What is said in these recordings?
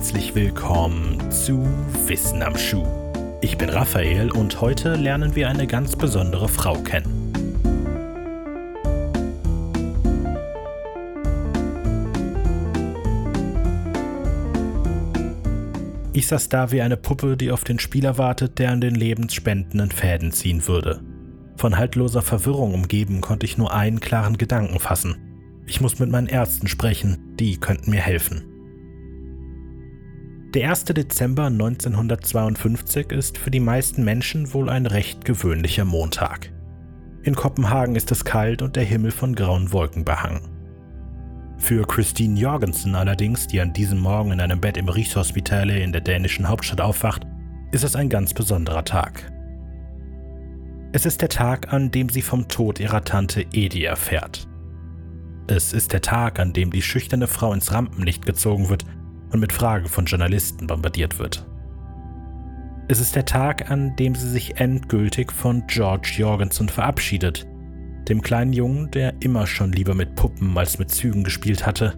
herzlich willkommen zu Wissen am Schuh. Ich bin Raphael und heute lernen wir eine ganz besondere Frau kennen. Ich saß da wie eine Puppe, die auf den Spieler wartet, der an den lebensspendenden Fäden ziehen würde. Von haltloser Verwirrung umgeben konnte ich nur einen klaren Gedanken fassen. Ich muss mit meinen Ärzten sprechen, die könnten mir helfen. Der 1. Dezember 1952 ist für die meisten Menschen wohl ein recht gewöhnlicher Montag. In Kopenhagen ist es kalt und der Himmel von grauen Wolken behangen. Für Christine Jorgensen allerdings, die an diesem Morgen in einem Bett im Rigshospitale in der dänischen Hauptstadt aufwacht, ist es ein ganz besonderer Tag. Es ist der Tag, an dem sie vom Tod ihrer Tante Edi erfährt. Es ist der Tag, an dem die schüchterne Frau ins Rampenlicht gezogen wird und mit Fragen von Journalisten bombardiert wird. Es ist der Tag, an dem sie sich endgültig von George Jorgensen verabschiedet, dem kleinen Jungen, der immer schon lieber mit Puppen als mit Zügen gespielt hatte,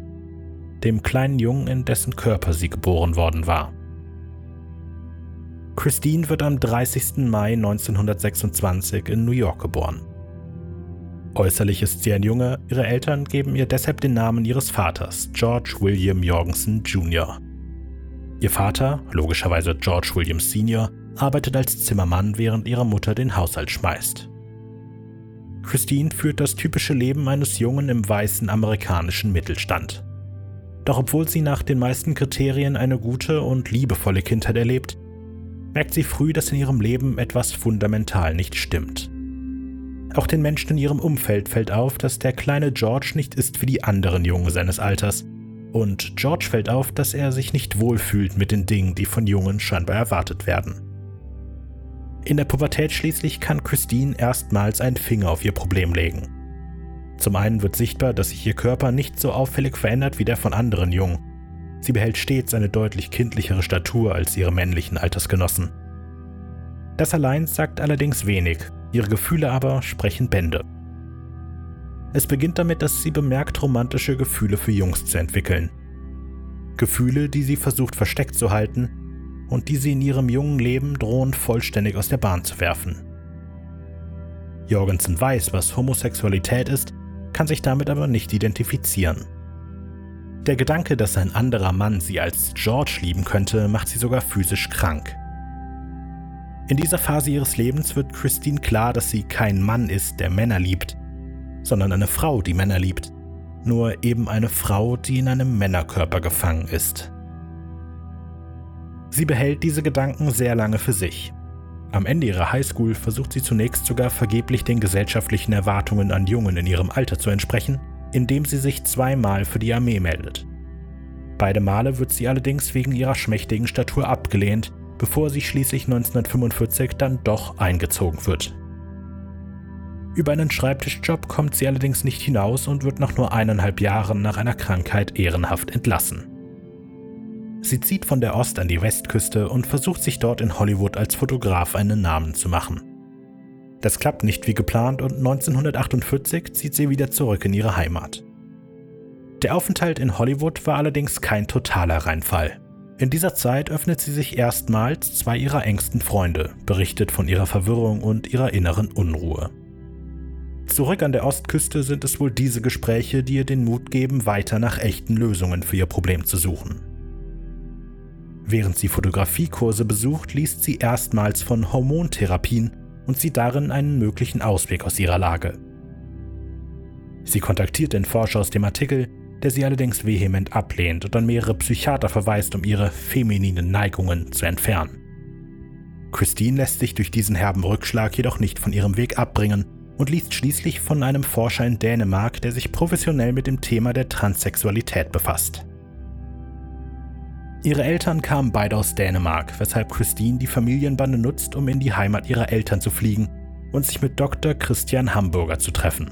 dem kleinen Jungen, in dessen Körper sie geboren worden war. Christine wird am 30. Mai 1926 in New York geboren. Äußerlich ist sie ein Junge, ihre Eltern geben ihr deshalb den Namen ihres Vaters, George William Jorgensen Jr. Ihr Vater, logischerweise George William Sr., arbeitet als Zimmermann, während ihre Mutter den Haushalt schmeißt. Christine führt das typische Leben eines Jungen im weißen amerikanischen Mittelstand. Doch obwohl sie nach den meisten Kriterien eine gute und liebevolle Kindheit erlebt, merkt sie früh, dass in ihrem Leben etwas fundamental nicht stimmt. Auch den Menschen in ihrem Umfeld fällt auf, dass der kleine George nicht ist wie die anderen Jungen seines Alters. Und George fällt auf, dass er sich nicht wohlfühlt mit den Dingen, die von Jungen scheinbar erwartet werden. In der Pubertät schließlich kann Christine erstmals einen Finger auf ihr Problem legen. Zum einen wird sichtbar, dass sich ihr Körper nicht so auffällig verändert wie der von anderen Jungen. Sie behält stets eine deutlich kindlichere Statur als ihre männlichen Altersgenossen. Das allein sagt allerdings wenig, ihre Gefühle aber sprechen Bände. Es beginnt damit, dass sie bemerkt, romantische Gefühle für Jungs zu entwickeln. Gefühle, die sie versucht versteckt zu halten und die sie in ihrem jungen Leben drohen vollständig aus der Bahn zu werfen. Jorgensen weiß, was Homosexualität ist, kann sich damit aber nicht identifizieren. Der Gedanke, dass ein anderer Mann sie als George lieben könnte, macht sie sogar physisch krank. In dieser Phase ihres Lebens wird Christine klar, dass sie kein Mann ist, der Männer liebt, sondern eine Frau, die Männer liebt. Nur eben eine Frau, die in einem Männerkörper gefangen ist. Sie behält diese Gedanken sehr lange für sich. Am Ende ihrer Highschool versucht sie zunächst sogar vergeblich den gesellschaftlichen Erwartungen an Jungen in ihrem Alter zu entsprechen, indem sie sich zweimal für die Armee meldet. Beide Male wird sie allerdings wegen ihrer schmächtigen Statur abgelehnt bevor sie schließlich 1945 dann doch eingezogen wird. Über einen Schreibtischjob kommt sie allerdings nicht hinaus und wird nach nur eineinhalb Jahren nach einer Krankheit ehrenhaft entlassen. Sie zieht von der Ost- an die Westküste und versucht sich dort in Hollywood als Fotograf einen Namen zu machen. Das klappt nicht wie geplant und 1948 zieht sie wieder zurück in ihre Heimat. Der Aufenthalt in Hollywood war allerdings kein totaler Reinfall. In dieser Zeit öffnet sie sich erstmals zwei ihrer engsten Freunde, berichtet von ihrer Verwirrung und ihrer inneren Unruhe. Zurück an der Ostküste sind es wohl diese Gespräche, die ihr den Mut geben, weiter nach echten Lösungen für ihr Problem zu suchen. Während sie Fotografiekurse besucht, liest sie erstmals von Hormontherapien und sieht darin einen möglichen Ausweg aus ihrer Lage. Sie kontaktiert den Forscher aus dem Artikel, der sie allerdings vehement ablehnt und an mehrere Psychiater verweist, um ihre femininen Neigungen zu entfernen. Christine lässt sich durch diesen herben Rückschlag jedoch nicht von ihrem Weg abbringen und liest schließlich von einem Forscher in Dänemark, der sich professionell mit dem Thema der Transsexualität befasst. Ihre Eltern kamen beide aus Dänemark, weshalb Christine die Familienbande nutzt, um in die Heimat ihrer Eltern zu fliegen und sich mit Dr. Christian Hamburger zu treffen.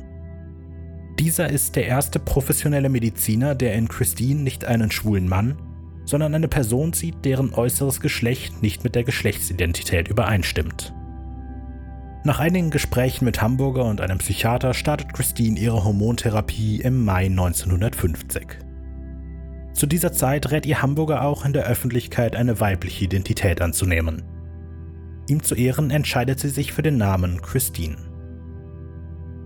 Dieser ist der erste professionelle Mediziner, der in Christine nicht einen schwulen Mann, sondern eine Person sieht, deren äußeres Geschlecht nicht mit der Geschlechtsidentität übereinstimmt. Nach einigen Gesprächen mit Hamburger und einem Psychiater startet Christine ihre Hormontherapie im Mai 1950. Zu dieser Zeit rät ihr Hamburger auch in der Öffentlichkeit eine weibliche Identität anzunehmen. Ihm zu Ehren entscheidet sie sich für den Namen Christine.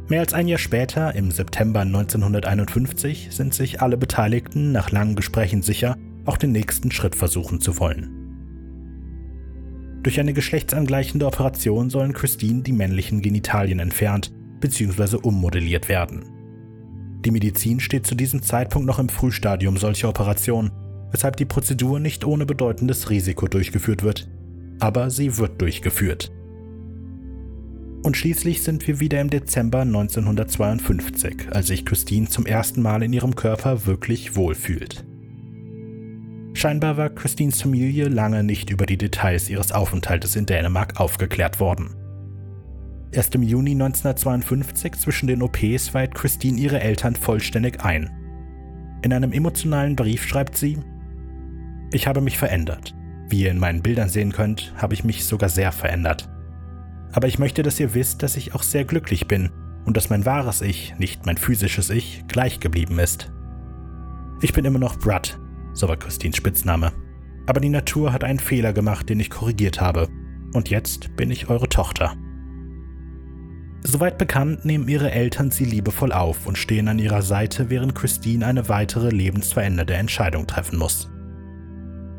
Mehr als ein Jahr später, im September 1951, sind sich alle Beteiligten nach langen Gesprächen sicher, auch den nächsten Schritt versuchen zu wollen. Durch eine geschlechtsangleichende Operation sollen Christine die männlichen Genitalien entfernt bzw. ummodelliert werden. Die Medizin steht zu diesem Zeitpunkt noch im Frühstadium solcher Operationen, weshalb die Prozedur nicht ohne bedeutendes Risiko durchgeführt wird. Aber sie wird durchgeführt. Und schließlich sind wir wieder im Dezember 1952, als sich Christine zum ersten Mal in ihrem Körper wirklich wohlfühlt. Scheinbar war Christines Familie lange nicht über die Details ihres Aufenthaltes in Dänemark aufgeklärt worden. Erst im Juni 1952 zwischen den OPs weiht Christine ihre Eltern vollständig ein. In einem emotionalen Brief schreibt sie, Ich habe mich verändert. Wie ihr in meinen Bildern sehen könnt, habe ich mich sogar sehr verändert aber ich möchte, dass ihr wisst, dass ich auch sehr glücklich bin und dass mein wahres Ich, nicht mein physisches Ich, gleich geblieben ist. Ich bin immer noch Brad, so war Christines Spitzname. Aber die Natur hat einen Fehler gemacht, den ich korrigiert habe. Und jetzt bin ich eure Tochter. Soweit bekannt nehmen ihre Eltern sie liebevoll auf und stehen an ihrer Seite, während Christine eine weitere lebensverändernde Entscheidung treffen muss.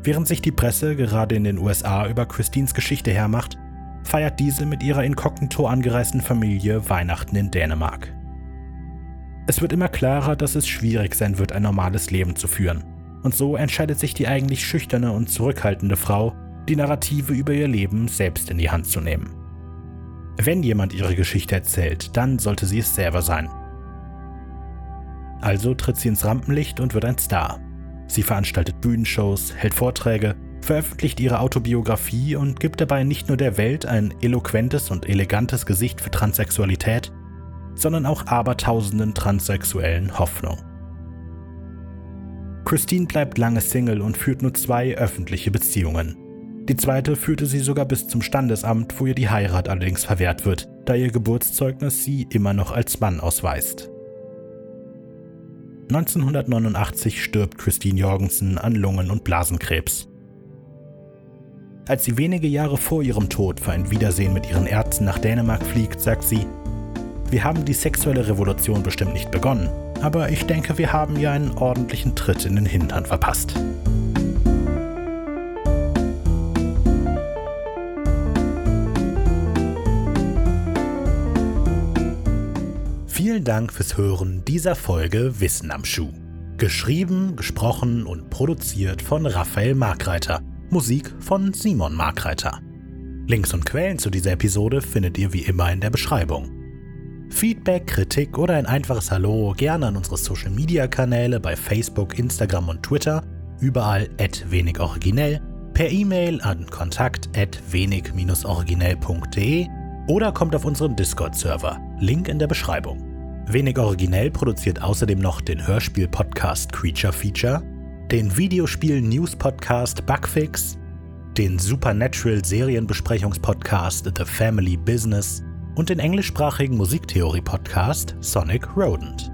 Während sich die Presse gerade in den USA über Christines Geschichte hermacht, feiert diese mit ihrer inkognito angereisten Familie Weihnachten in Dänemark. Es wird immer klarer, dass es schwierig sein wird, ein normales Leben zu führen. Und so entscheidet sich die eigentlich schüchterne und zurückhaltende Frau, die Narrative über ihr Leben selbst in die Hand zu nehmen. Wenn jemand ihre Geschichte erzählt, dann sollte sie es selber sein. Also tritt sie ins Rampenlicht und wird ein Star. Sie veranstaltet Bühnenshows, hält Vorträge veröffentlicht ihre Autobiografie und gibt dabei nicht nur der Welt ein eloquentes und elegantes Gesicht für Transsexualität, sondern auch abertausenden Transsexuellen Hoffnung. Christine bleibt lange Single und führt nur zwei öffentliche Beziehungen. Die zweite führte sie sogar bis zum Standesamt, wo ihr die Heirat allerdings verwehrt wird, da ihr Geburtszeugnis sie immer noch als Mann ausweist. 1989 stirbt Christine Jorgensen an Lungen- und Blasenkrebs. Als sie wenige Jahre vor ihrem Tod für ein Wiedersehen mit ihren Ärzten nach Dänemark fliegt, sagt sie, wir haben die sexuelle Revolution bestimmt nicht begonnen, aber ich denke, wir haben ihr einen ordentlichen Tritt in den Hintern verpasst. Vielen Dank fürs Hören dieser Folge Wissen am Schuh. Geschrieben, gesprochen und produziert von Raphael Markreiter. Musik von Simon Markreiter. Links und Quellen zu dieser Episode findet ihr wie immer in der Beschreibung. Feedback, Kritik oder ein einfaches Hallo gerne an unsere Social Media Kanäle bei Facebook, Instagram und Twitter, überall wenig originell, per E-Mail an kontakt wenig-originell.de oder kommt auf unseren Discord-Server. Link in der Beschreibung. Wenig originell produziert außerdem noch den Hörspiel-Podcast Creature Feature den Videospiel-News-Podcast Bugfix, den Supernatural-Serienbesprechungspodcast The Family Business und den englischsprachigen Musiktheorie-Podcast Sonic Rodent.